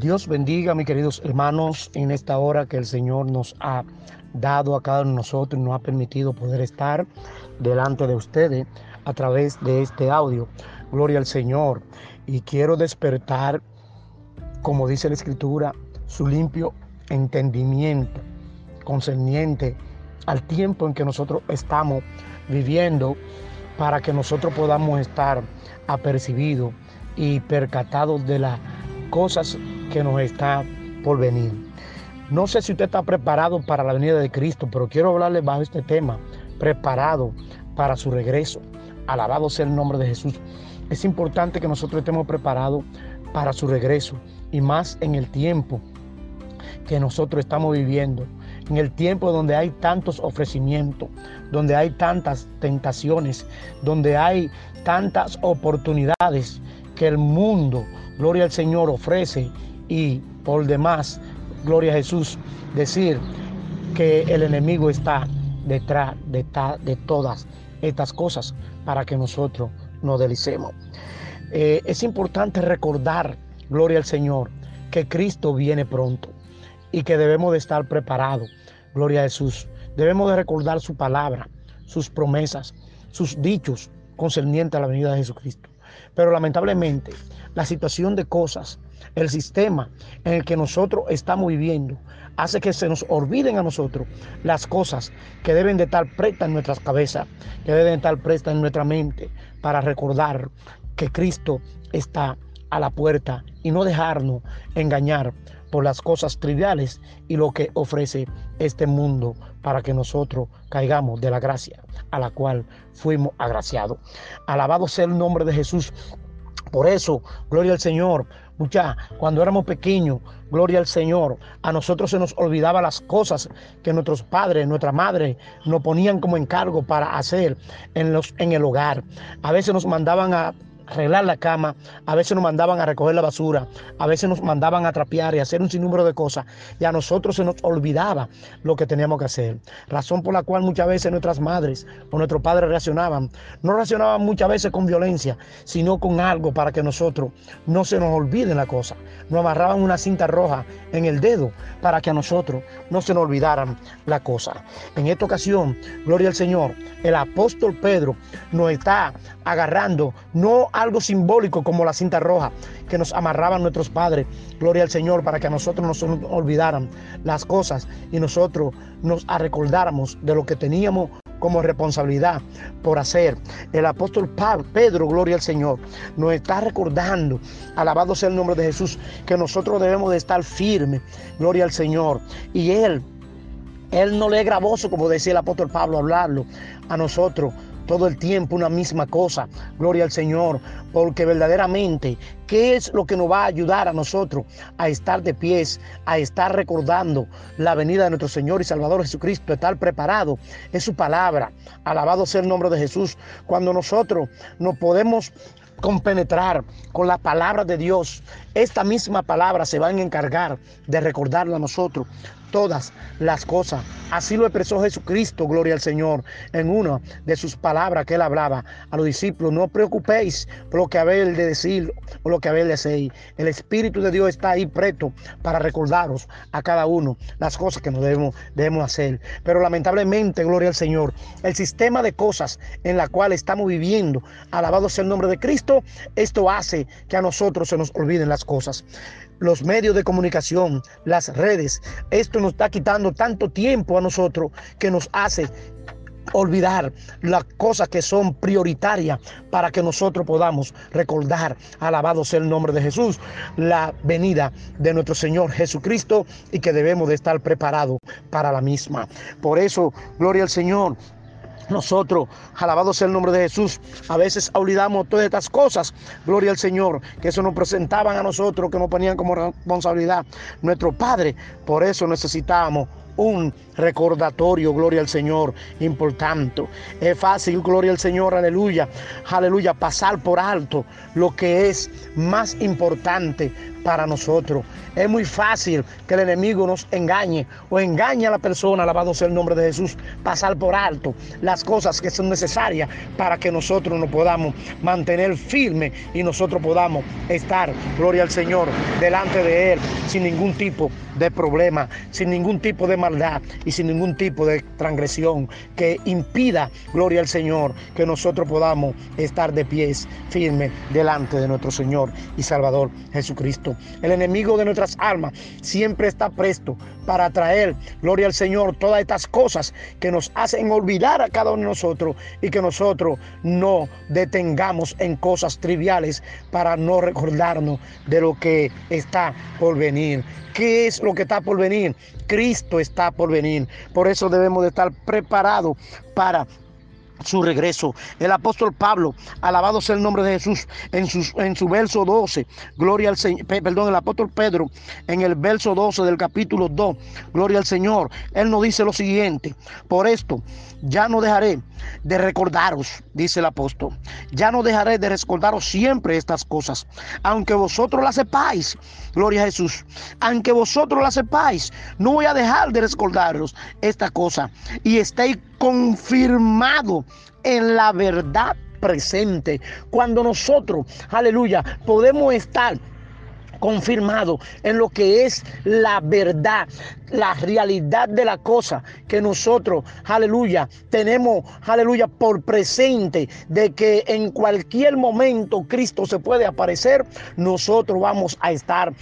Dios bendiga, mis queridos hermanos, en esta hora que el Señor nos ha dado a cada uno de nosotros y nos ha permitido poder estar delante de ustedes a través de este audio. Gloria al Señor. Y quiero despertar, como dice la Escritura, su limpio entendimiento concerniente al tiempo en que nosotros estamos viviendo para que nosotros podamos estar apercibidos y percatados de las cosas que nos está por venir. No sé si usted está preparado para la venida de Cristo, pero quiero hablarle bajo este tema, preparado para su regreso. Alabado sea el nombre de Jesús. Es importante que nosotros estemos preparados para su regreso y más en el tiempo que nosotros estamos viviendo, en el tiempo donde hay tantos ofrecimientos, donde hay tantas tentaciones, donde hay tantas oportunidades que el mundo, gloria al Señor, ofrece y por demás, gloria a Jesús, decir que el enemigo está detrás de, todas estas cosas para que nosotros nos delicemos. Eh, es importante recordar, gloria al Señor, que Cristo viene pronto y que debemos de estar preparados. Gloria a Jesús. Debemos de recordar su palabra, sus promesas, sus dichos concernientes a la venida de Jesucristo. Pero lamentablemente, la situación de cosas, el sistema en el que nosotros estamos viviendo, hace que se nos olviden a nosotros las cosas que deben de estar prestas en nuestras cabezas, que deben de estar prestas en nuestra mente, para recordar que Cristo está a la puerta y no dejarnos engañar por las cosas triviales y lo que ofrece este mundo para que nosotros caigamos de la gracia a la cual fuimos agraciados. Alabado sea el nombre de Jesús. Por eso, gloria al Señor. Mucha, cuando éramos pequeños, gloria al Señor, a nosotros se nos olvidaba las cosas que nuestros padres, nuestra madre nos ponían como encargo para hacer en, los, en el hogar. A veces nos mandaban a arreglar la cama, a veces nos mandaban a recoger la basura, a veces nos mandaban a trapear y hacer un sinnúmero de cosas y a nosotros se nos olvidaba lo que teníamos que hacer. Razón por la cual muchas veces nuestras madres o nuestros padres reaccionaban, no reaccionaban muchas veces con violencia, sino con algo para que nosotros no se nos olvide la cosa. Nos amarraban una cinta roja en el dedo para que a nosotros no se nos olvidaran la cosa. En esta ocasión, gloria al Señor, el apóstol Pedro nos está agarrando no algo simbólico como la cinta roja que nos amarraban nuestros padres, gloria al Señor, para que a nosotros nos olvidaran las cosas y nosotros nos recordáramos de lo que teníamos como responsabilidad por hacer. El apóstol Pedro, gloria al Señor, nos está recordando, alabado sea el nombre de Jesús, que nosotros debemos de estar firmes, gloria al Señor. Y Él, Él no le es gravoso, como decía el apóstol Pablo, hablarlo a nosotros todo el tiempo una misma cosa. Gloria al Señor, porque verdaderamente, ¿qué es lo que nos va a ayudar a nosotros a estar de pies, a estar recordando la venida de nuestro Señor y Salvador Jesucristo, estar preparado? Es su palabra. Alabado sea el nombre de Jesús. Cuando nosotros nos podemos compenetrar con la palabra de Dios, esta misma palabra se va a encargar de recordarlo a nosotros todas las cosas. Así lo expresó Jesucristo, gloria al Señor, en una de sus palabras que él hablaba a los discípulos. No os preocupéis por lo que habéis de decir o lo que habéis de hacer. El Espíritu de Dios está ahí presto para recordaros a cada uno las cosas que nos debemos, debemos hacer. Pero lamentablemente, gloria al Señor, el sistema de cosas en la cual estamos viviendo, alabado sea el nombre de Cristo, esto hace que a nosotros se nos olviden las cosas los medios de comunicación, las redes. Esto nos está quitando tanto tiempo a nosotros que nos hace olvidar las cosas que son prioritarias para que nosotros podamos recordar, alabado sea el nombre de Jesús, la venida de nuestro Señor Jesucristo y que debemos de estar preparados para la misma. Por eso, gloria al Señor, nosotros, alabado sea el nombre de Jesús, a veces olvidamos todas estas cosas. Gloria al Señor, que eso nos presentaban a nosotros, que nos ponían como responsabilidad nuestro Padre. Por eso necesitamos un recordatorio, gloria al Señor, importante. Es fácil, gloria al Señor, aleluya, aleluya, pasar por alto lo que es más importante para nosotros. Es muy fácil que el enemigo nos engañe o engañe a la persona, alabado sea el nombre de Jesús, pasar por alto las cosas que son necesarias para que nosotros nos podamos mantener firmes y nosotros podamos estar, gloria al Señor, delante de Él sin ningún tipo de problema, sin ningún tipo de maldad y sin ningún tipo de transgresión que impida, gloria al Señor, que nosotros podamos estar de pies firmes delante de nuestro Señor y Salvador Jesucristo. El enemigo de nuestras almas siempre está presto para traer, gloria al Señor, todas estas cosas que nos hacen olvidar a cada uno de nosotros y que nosotros no detengamos en cosas triviales para no recordarnos de lo que está por venir. ¿Qué es lo que está por venir? Cristo está por venir. Por eso debemos de estar preparados para su regreso. El apóstol Pablo, alabado sea el nombre de Jesús, en su, en su verso 12, gloria al Señor, perdón, el apóstol Pedro, en el verso 12 del capítulo 2, gloria al Señor, él nos dice lo siguiente, por esto ya no dejaré de recordaros, dice el apóstol, ya no dejaré de recordaros siempre estas cosas, aunque vosotros las sepáis, gloria a Jesús, aunque vosotros las sepáis, no voy a dejar de recordaros esta cosa y estéis confirmado en la verdad presente. Cuando nosotros, aleluya, podemos estar confirmado en lo que es la verdad, la realidad de la cosa que nosotros, aleluya, tenemos, aleluya, por presente de que en cualquier momento Cristo se puede aparecer, nosotros vamos a estar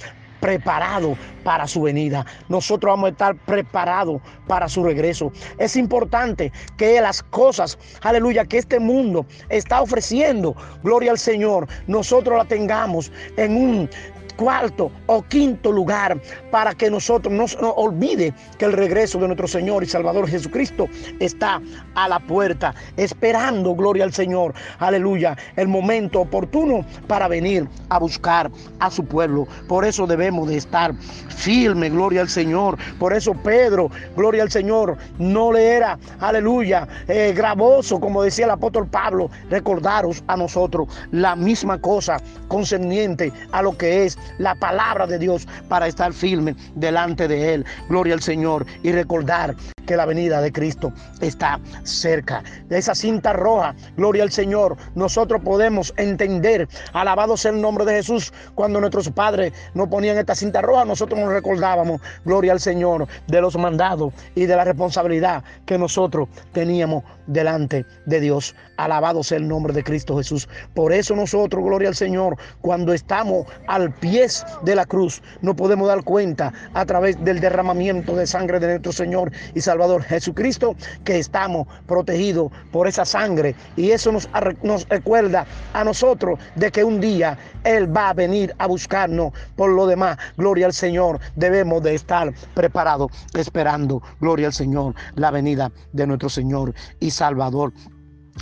preparado para su venida. Nosotros vamos a estar preparados para su regreso. Es importante que las cosas, aleluya, que este mundo está ofreciendo, gloria al Señor, nosotros la tengamos en un cuarto o quinto lugar para que nosotros no nos olvide que el regreso de nuestro Señor y Salvador Jesucristo está a la puerta, esperando, gloria al Señor, aleluya, el momento oportuno para venir a buscar a su pueblo. Por eso debemos de estar firme, gloria al Señor. Por eso Pedro, gloria al Señor, no le era, aleluya, eh, gravoso, como decía el apóstol Pablo, recordaros a nosotros la misma cosa concerniente a lo que es la palabra de Dios para estar firme delante de Él. Gloria al Señor y recordar que la venida de Cristo está cerca. Esa cinta roja, gloria al Señor, nosotros podemos entender, alabado sea el nombre de Jesús, cuando nuestros padres nos ponían esta cinta roja, nosotros nos recordábamos, gloria al Señor, de los mandados y de la responsabilidad que nosotros teníamos delante de Dios. Alabado sea el nombre de Cristo Jesús. Por eso nosotros, gloria al Señor, cuando estamos al pie de la cruz, no podemos dar cuenta a través del derramamiento de sangre de nuestro Señor y Jesucristo, que estamos protegidos por esa sangre. Y eso nos, nos recuerda a nosotros de que un día Él va a venir a buscarnos. Por lo demás, gloria al Señor, debemos de estar preparados, esperando, gloria al Señor, la venida de nuestro Señor y Salvador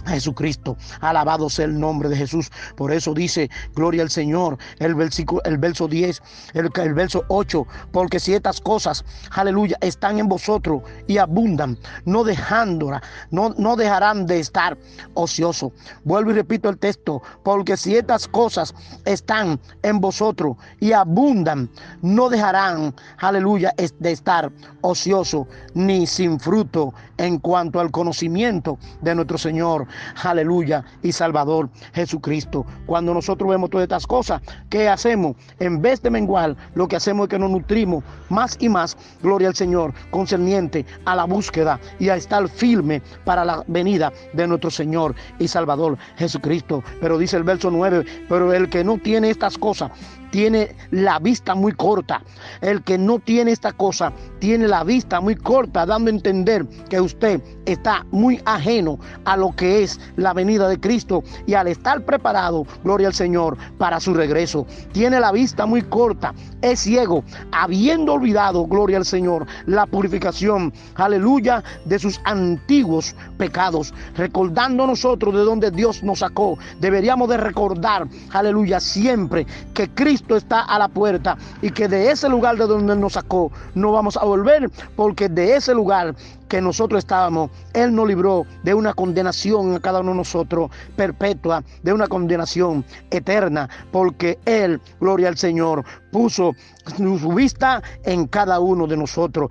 Jesucristo, alabado sea el nombre de Jesús. Por eso dice, gloria al Señor, el, versículo, el verso 10, el, verso 8, porque si estas cosas, aleluya, están en vosotros y abundan, no dejándola, no, no dejarán de estar ociosos. Vuelvo y repito el texto, porque si estas cosas están en vosotros y abundan, no dejarán, aleluya, de estar ociosos ni sin fruto en cuanto al conocimiento de nuestro Señor aleluya, y Salvador Jesucristo. Cuando nosotros vemos todas estas cosas, ¿qué hacemos? En vez de menguar, lo que hacemos es que nos nutrimos más y más, gloria al Señor, concerniente a la búsqueda y a estar firme para la venida de nuestro Señor y Salvador Jesucristo. Pero dice el verso 9, pero el que no tiene estas cosas, tiene la vista muy corta. El que no tiene esta cosa tiene la vista muy corta, dando a entender que usted está muy ajeno a lo que es la venida de Cristo y al estar preparado, gloria al Señor, para su regreso. Tiene la vista muy corta, es ciego, habiendo olvidado, gloria al Señor, la purificación, aleluya, de sus antiguos pecados, recordando nosotros de donde Dios nos sacó. Deberíamos de recordar, aleluya, siempre que Cristo está a la puerta y que de ese lugar de donde nos sacó no vamos a volver porque de ese lugar que nosotros estábamos, Él nos libró de una condenación a cada uno de nosotros perpetua, de una condenación eterna, porque Él, gloria al Señor, puso su vista en cada uno de nosotros.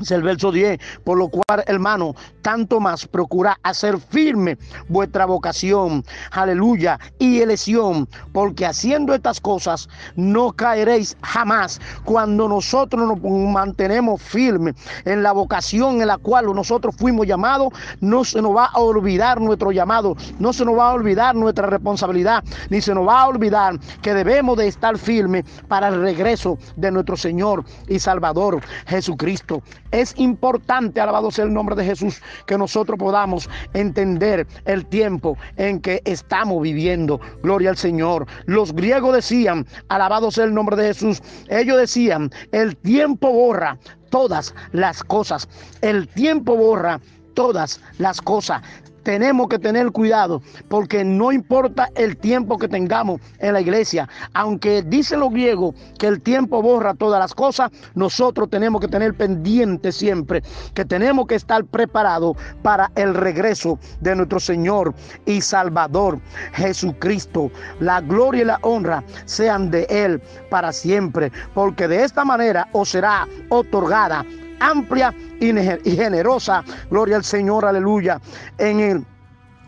Es el verso 10, por lo cual, hermano, tanto más procura hacer firme vuestra vocación, aleluya, y elección, porque haciendo estas cosas no caeréis jamás. Cuando nosotros nos mantenemos firmes en la vocación en la cual nosotros fuimos llamados, no se nos va a olvidar nuestro llamado, no se nos va a olvidar nuestra responsabilidad, ni se nos va a olvidar que debemos de estar firmes para el regreso de nuestro Señor y Salvador Jesucristo. Es importante, alabado sea el nombre de Jesús, que nosotros podamos entender el tiempo en que estamos viviendo. Gloria al Señor. Los griegos decían, alabado sea el nombre de Jesús, ellos decían, el tiempo borra todas las cosas. El tiempo borra todas las cosas tenemos que tener cuidado porque no importa el tiempo que tengamos en la iglesia, aunque dicen los griegos que el tiempo borra todas las cosas, nosotros tenemos que tener pendiente siempre que tenemos que estar preparados para el regreso de nuestro Señor y Salvador Jesucristo. La gloria y la honra sean de Él para siempre, porque de esta manera os será otorgada amplia y generosa, gloria al Señor, aleluya, en el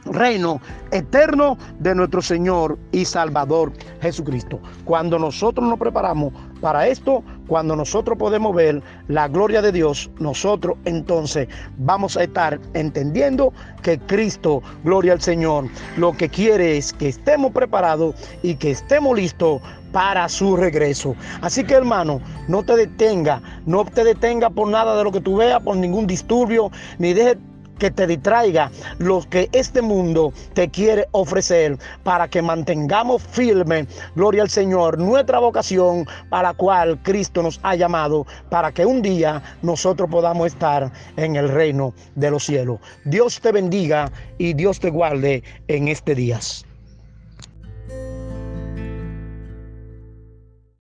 reino eterno de nuestro Señor y Salvador Jesucristo. Cuando nosotros nos preparamos para esto, cuando nosotros podemos ver la gloria de Dios, nosotros entonces vamos a estar entendiendo que Cristo, gloria al Señor, lo que quiere es que estemos preparados y que estemos listos para su regreso. Así que hermano, no te detenga, no te detenga por nada de lo que tú veas, por ningún disturbio, ni deje que te distraiga lo que este mundo te quiere ofrecer para que mantengamos firme, gloria al Señor, nuestra vocación para la cual Cristo nos ha llamado, para que un día nosotros podamos estar en el reino de los cielos. Dios te bendiga y Dios te guarde en este día.